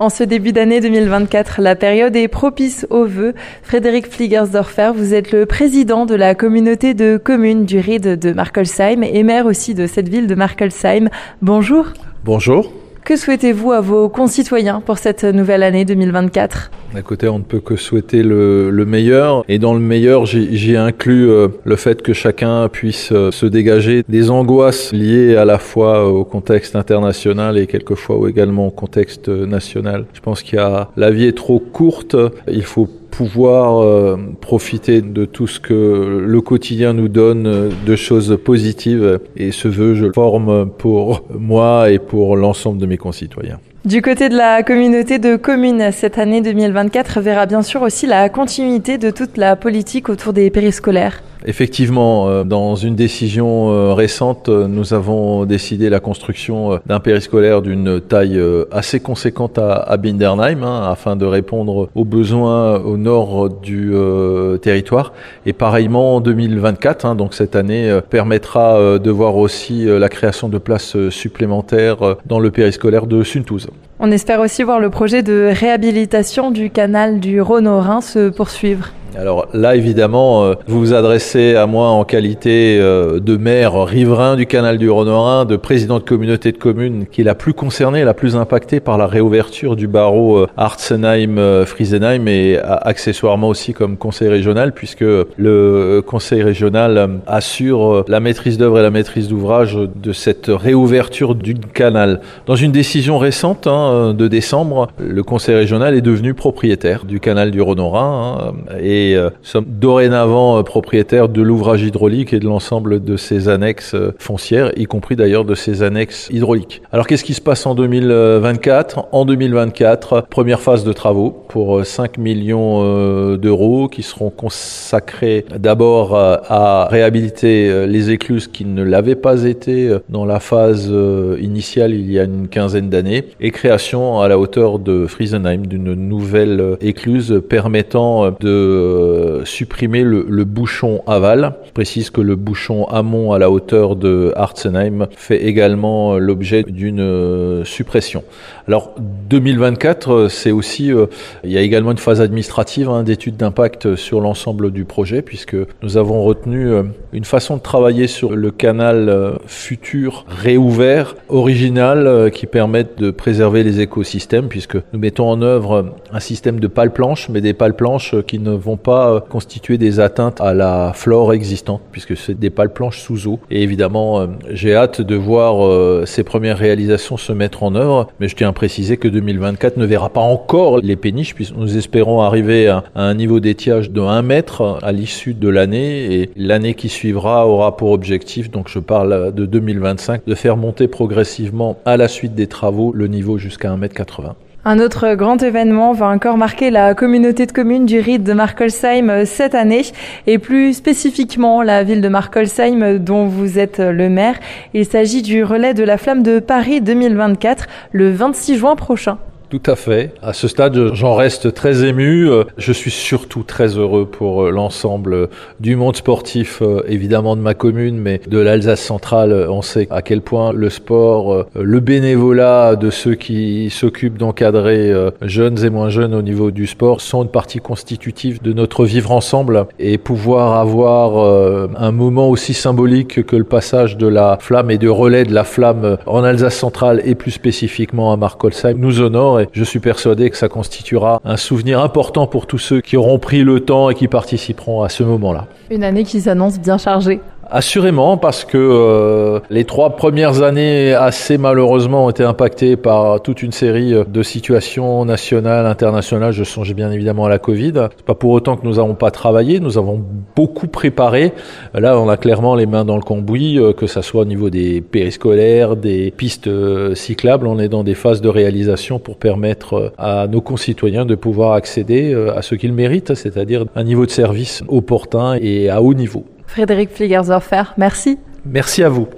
En ce début d'année 2024, la période est propice aux vœux. Frédéric Fliegersdorfer, vous êtes le président de la communauté de communes du RID de Markelsheim et maire aussi de cette ville de Markelsheim. Bonjour. Bonjour. Que souhaitez-vous à vos concitoyens pour cette nouvelle année 2024 Écoutez, on ne peut que souhaiter le, meilleur. Et dans le meilleur, j'y inclus euh, le fait que chacun puisse euh, se dégager des angoisses liées à la fois au contexte international et quelquefois également au contexte national. Je pense qu'il y a, la vie est trop courte. Il faut pouvoir euh, profiter de tout ce que le quotidien nous donne euh, de choses positives. Et ce vœu, je le forme pour moi et pour l'ensemble de mes concitoyens. Du côté de la communauté de communes, cette année 2024 verra bien sûr aussi la continuité de toute la politique autour des périscolaires. Effectivement, euh, dans une décision euh, récente, euh, nous avons décidé la construction d'un périscolaire d'une taille assez conséquente à, Bindernheim, hein, afin de répondre aux besoins au nord du territoire. Et pareillement en 2024, hein, donc cette année permettra de voir aussi la création de places supplémentaires dans le périscolaire de Suntouze. On espère aussi voir le projet de réhabilitation du canal du Rhône-Rhin se poursuivre. Alors là, évidemment, euh, vous vous adressez à moi en qualité euh, de maire riverain du canal du Rhône-Rhin, de président de communauté de communes qui est la plus concernée, la plus impactée par la réouverture du barreau euh, Artsenheim-Friesenheim et accessoirement aussi comme conseil régional puisque le conseil régional assure la maîtrise d'œuvre et la maîtrise d'ouvrage de cette réouverture du canal. Dans une décision récente hein, de décembre, le conseil régional est devenu propriétaire du canal du Rhône-Rhin hein, et euh, sommes dorénavant euh, propriétaires de l'ouvrage hydraulique et de l'ensemble de ses annexes euh, foncières, y compris d'ailleurs de ses annexes hydrauliques. Alors qu'est-ce qui se passe en 2024 En 2024, première phase de travaux pour 5 millions d'euros qui seront consacrés d'abord à réhabiliter les écluses qui ne l'avaient pas été dans la phase initiale il y a une quinzaine d'années et création à la hauteur de Friesenheim d'une nouvelle écluse permettant de euh, supprimer le, bouchon aval. Je précise que le bouchon amont à la hauteur de Hartzenheim fait également l'objet d'une euh, suppression. Alors 2024, euh, c'est aussi, il y a également une phase administrative hein, d'étude d'impact sur l'ensemble du projet, puisque nous avons retenu une façon de travailler sur le canal futur réouvert, original, qui permette de préserver les écosystèmes, puisque nous mettons en œuvre un système de pales planches, mais des pales planches qui ne vont pas euh, constituer des atteintes à la flore existante, puisque c'est des pales planches sous eau. Et évidemment, euh, j'ai hâte de voir euh, ces premières réalisations se mettre en œuvre, mais je tiens à préciser que 2024 ne verra pas encore les péniches, puisque nous espérons arriver à, un niveau d'étiage de 1 mètre à l'issue de l'année, et l'année qui suivra aura pour objectif, donc je parle de 2025, de faire monter progressivement à la suite des travaux le niveau jusqu'à 1 mètre 80. Un autre grand événement va encore marquer la communauté de communes du RID de Markolsheim euh, cette année et plus spécifiquement la ville de Markolsheim euh, dont vous êtes euh, le maire. Il s'agit du relais de la flamme de Paris 2024 le 26 juin prochain. Tout à fait. À ce stade, j'en reste très ému. Je suis surtout très heureux pour l'ensemble du monde sportif, évidemment de ma commune, mais de l'Alsace centrale. On sait à quel point le sport, le bénévolat de ceux qui s'occupent d'encadrer jeunes et moins jeunes au niveau du sport sont une partie constitutive de notre vivre ensemble et pouvoir avoir un moment aussi symbolique que le passage de la flamme et de relais de la flamme en Alsace centrale et plus spécifiquement à Markolsheim nous honore je suis persuadé que ça constituera un souvenir important pour tous ceux qui auront pris le temps et qui participeront à ce moment-là. Une année qui s'annonce bien chargée. Assurément, parce que euh, les trois premières années, assez malheureusement, ont été impactées par toute une série de situations nationales, internationales. Je songe bien évidemment à la Covid. C'est pas pour autant que nous n'avons pas travaillé. Nous avons beaucoup préparé. Là, on a clairement les mains dans le cambouis, euh, que ça soit au niveau des périscolaires, des pistes euh, cyclables. On est dans des phases de réalisation pour permettre à nos concitoyens de pouvoir accéder à ce qu'ils méritent, c'est-à-dire un niveau de service opportun et à haut niveau. Frédéric Fliegersdorfer, merci. Merci à vous.